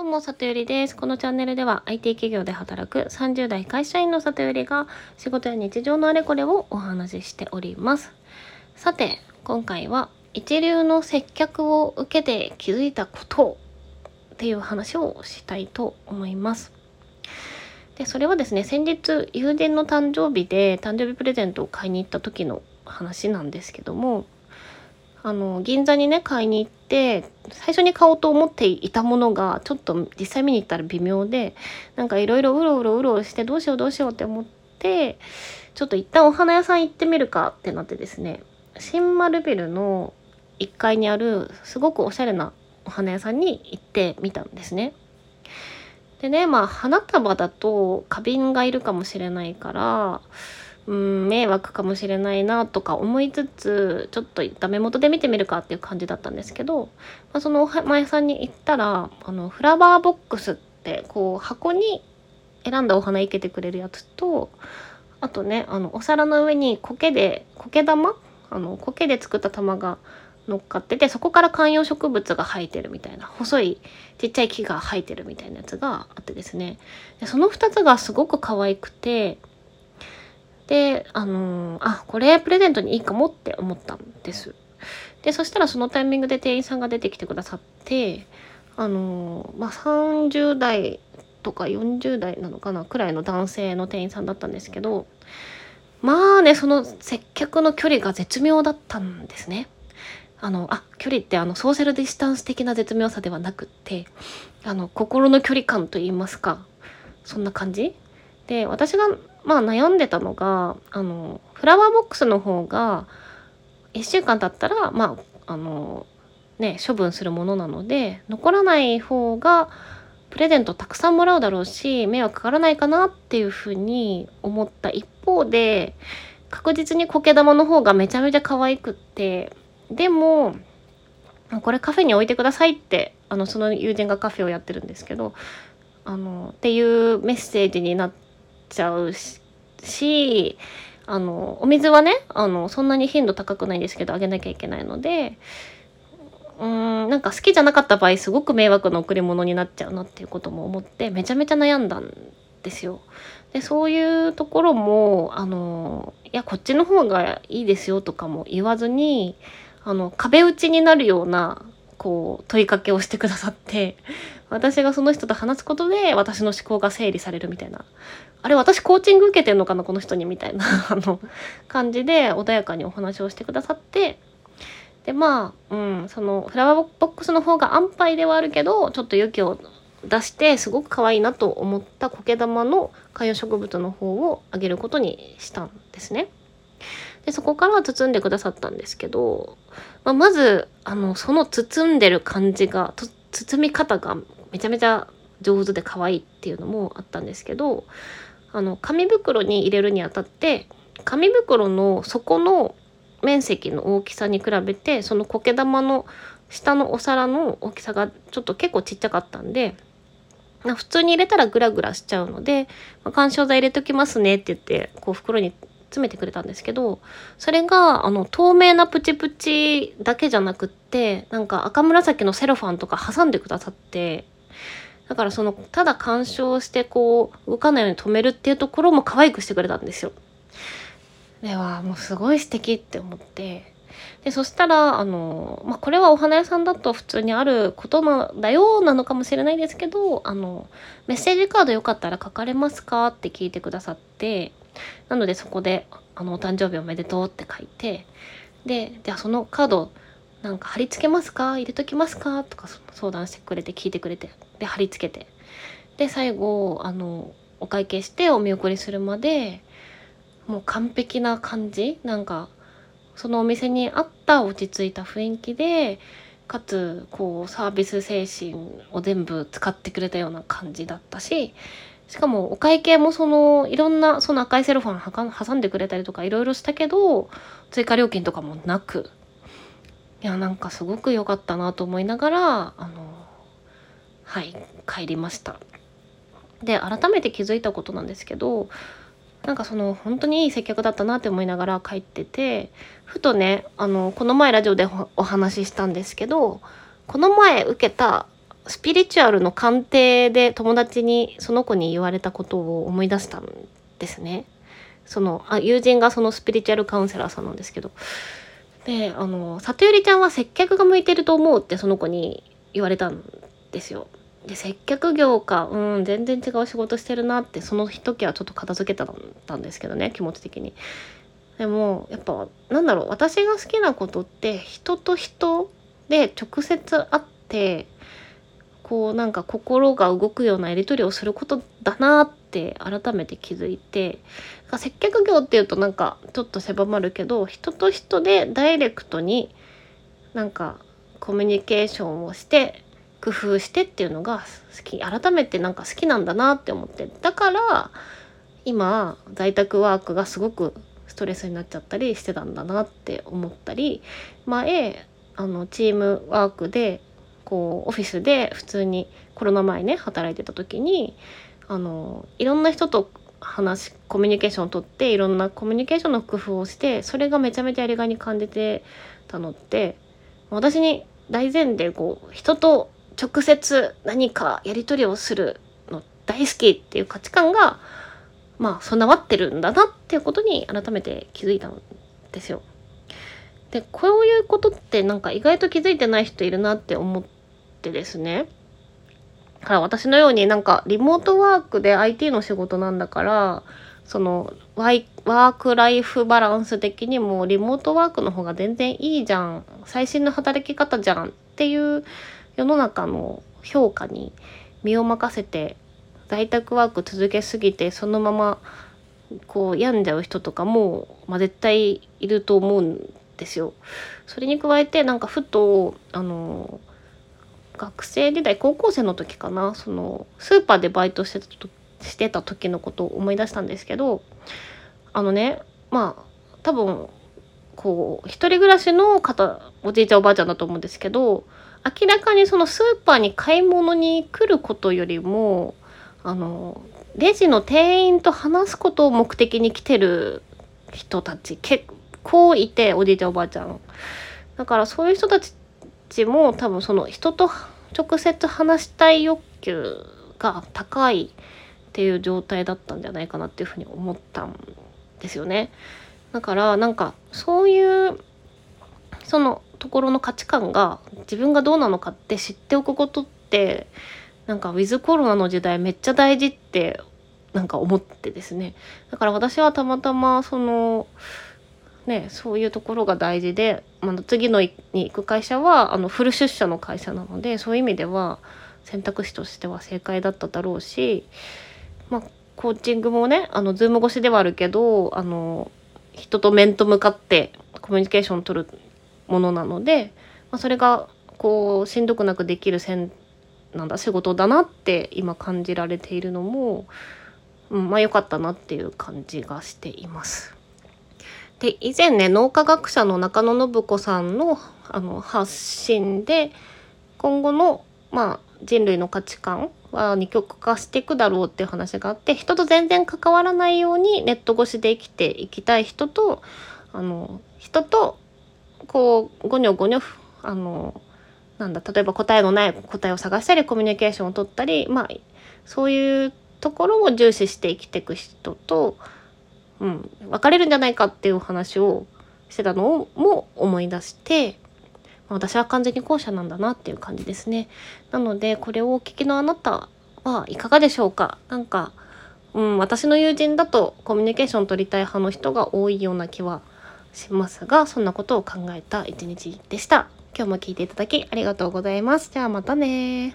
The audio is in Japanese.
どうも、里よりです。このチャンネルでは IT 企業で働く30代会社員の里よりが仕事や日常のあれこれをお話ししております。さて、今回は一流の接客を受けて気づいたことっていう話をしたいと思います。で、それはですね、先日友人の誕生日で誕生日プレゼントを買いに行った時の話なんですけども、あの銀座にね買いに行って最初に買おうと思っていたものがちょっと実際見に行ったら微妙でなんかいろいろうろうろうろしてどうしようどうしようって思ってちょっと一旦お花屋さん行ってみるかってなってですね新丸ビルの1階にあるすごくおしゃれなお花屋さんに行ってみたんですね。でねまあ花束だと花瓶がいるかもしれないからうん迷惑かもしれないなとか思いつつちょっとダメ元で見てみるかっていう感じだったんですけど、まあ、そのお花屋さんに行ったらあのフラワーボックスってこう箱に選んだお花いけてくれるやつとあとねあのお皿の上に苔で苔玉？あの苔で作った玉が乗っかっててそこから観葉植物が生えてるみたいな細いちっちゃい木が生えてるみたいなやつがあってですね。でその2つがすごく可愛くてで、あのー、あ、これプレゼントにいいかもって思ったんです。で、そしたらそのタイミングで店員さんが出てきてくださって、あのー、まあ、30代とか40代なのかなくらいの男性の店員さんだったんですけど、まあね、その接客の距離が絶妙だったんですね。あの、あ、距離ってあの、ソーシャルディスタンス的な絶妙さではなくって、あの、心の距離感と言いますか、そんな感じで、私がまあ悩んでたのがあのフラワーボックスの方が1週間経ったらまああのね処分するものなので残らない方がプレゼントたくさんもらうだろうし迷惑かからないかなっていうふうに思った一方で確実に苔玉の方がめちゃめちゃ可愛くってでもこれカフェに置いてくださいってあのその友人がカフェをやってるんですけどあのっていうメッセージになってちゃうしあのお水はねあのそんなに頻度高くないんですけどあげなきゃいけないのでうーんなんか好きじゃなかった場合すごく迷惑な贈り物になっちゃうなっていうことも思ってめちゃめちゃ悩んだんですよ。でそういうところもあのいやこっちの方がいいですよとかも言わずにあの壁打ちになるようなこう問いかけをしてくださって私がその人と話すことで私の思考が整理されるみたいなあれ私コーチング受けてんのかなこの人にみたいな あの感じで穏やかにお話をしてくださってでまあ、うん、そのフラワーボックスの方が安牌ではあるけどちょっと勇気を出してすごく可愛いなと思った苔玉の観葉植物の方をあげることにしたんですね。でそこから包んでくださったんですけど、まあ、まずあのその包んでる感じが包み方がめちゃめちゃ上手で可愛いっていうのもあったんですけどあの紙袋に入れるにあたって紙袋の底の面積の大きさに比べてその苔玉の下のお皿の大きさがちょっと結構ちっちゃかったんで普通に入れたらグラグラしちゃうので「まあ、干渉剤入れときますね」って言ってこう袋に詰めてくれたんですけどそれがあの透明なプチプチだけじゃなくってなんか赤紫のセロファンとか挟んでくださってだからそのただ干渉してこう動かないように止めるっていうところも可愛くしてくれたんですよ。ではもうすごい素敵って思ってでそしたらあの、まあ、これはお花屋さんだと普通にあることなんだよなのかもしれないですけどあのメッセージカードよかったら書かれますかって聞いてくださってなのでそこであのお誕生日おめでとうって書いてでじゃあそのカードなんか貼り付けますか？入れときますか？とか相談してくれて聞いてくれて。で貼り付けて。で最後あのお会計してお見送りするまでもう完璧な感じ？なんかそのお店に合った落ち着いた雰囲気でかつこうサービス精神を全部使ってくれたような感じだったししかもお会計もそのいろんなその赤いセロファン挟んでくれたりとかいろいろしたけど追加料金とかもなくいやなんかすごく良かったなと思いながらあのはい帰りましたで改めて気づいたことなんですけどなんかその本当にいい接客だったなって思いながら帰っててふとねあのこの前ラジオでお話ししたんですけどこの前受けたスピリチュアルの鑑定で友達にその子に言われたことを思い出したんですね。そのあ友人がそのスピリチュアルカウンセラーさんなんですけどであの里ゆりちゃんは接客が向いてると思うってその子に言われたんですよ。で接客業かうん全然違う仕事してるなってその時はちょっと片付けたんですけどね気持ち的に。でもやっぱなんだろう私が好きなことって人と人で直接会ってこうなんか心が動くようなやり取りをすることだなって改めて気づいて接客業っていうとなんかちょっと狭まるけど人と人でダイレクトになんかコミュニケーションをして工夫してっていうのが好き。改めてなんか好きなんだなって思って。だから今在宅ワークがすごくストレスになっちゃったりしてたんだなって思ったり前あのチームワークでこうオフィスで普通にコロナ前ね働いてた時にあのいろんな人と話コミュニケーションをとっていろんなコミュニケーションの工夫をしてそれがめちゃめちゃやりがいに感じてたのって私に大前提こう人と直接何かやり取りをするの大好きっていう価値観がまあ備わってるんだなっていうことに改めて気づいたんですよ。でこういうことってなんか意外と気づいてない人いるなって思ってってですねだから私のようになんかリモートワークで IT の仕事なんだからそのワークライフバランス的にもリモートワークの方が全然いいじゃん最新の働き方じゃんっていう世の中の評価に身を任せて在宅ワーク続けすぎてそのままこう病んじゃう人とかも、まあ、絶対いると思うんですよ。それに加えてなんかふとあの学生時代高校生の時かなそのスーパーでバイトしてたとしてた時のことを思い出したんですけどあのねまあ多分こう一人暮らしの方おじいちゃんおばあちゃんだと思うんですけど明らかにそのスーパーに買い物に来ることよりもあのレジの店員と話すことを目的に来てる人たち結構いておじいちゃんおばあちゃん。だからそういう人たちちも多分その人と直接話したい欲求が高いっていう状態だったんじゃないかなっていうふうに思ったんですよね。だからなんかそういうそのところの価値観が自分がどうなのかって知っておくことってなんかウィズコロナの時代めっちゃ大事ってなんか思ってですねだから私はたまたまそのね、そういうところが大事で、まあ、次のに行く会社はあのフル出社の会社なのでそういう意味では選択肢としては正解だっただろうし、まあ、コーチングもねあのズーム越しではあるけどあの人と面と向かってコミュニケーションを取るものなので、まあ、それがこうしんどくなくできるせんなんだ仕事だなって今感じられているのも、うん、まあ良かったなっていう感じがしています。で以前ね脳科学者の中野信子さんのあの発信で今後の、まあ、人類の価値観は二極化していくだろうっていう話があって人と全然関わらないようにネット越しで生きていきたい人とあの人とこうゴニョゴニョあのなんだ例えば答えのない答えを探したりコミュニケーションを取ったりまあそういうところを重視して生きていく人とうん、別れるんじゃないかっていう話をしてたのも思い出してま私は完全に後者なんだなっていう感じですね。なのでこれをお聞きのあなたはいかがでしょうか？なんか、うん、私の友人だとコミュニケーション取りたい派の人が多いような気はしますがそんなことを考えた一日でした。今日も聞いていただきありがとうございます。じゃあまたね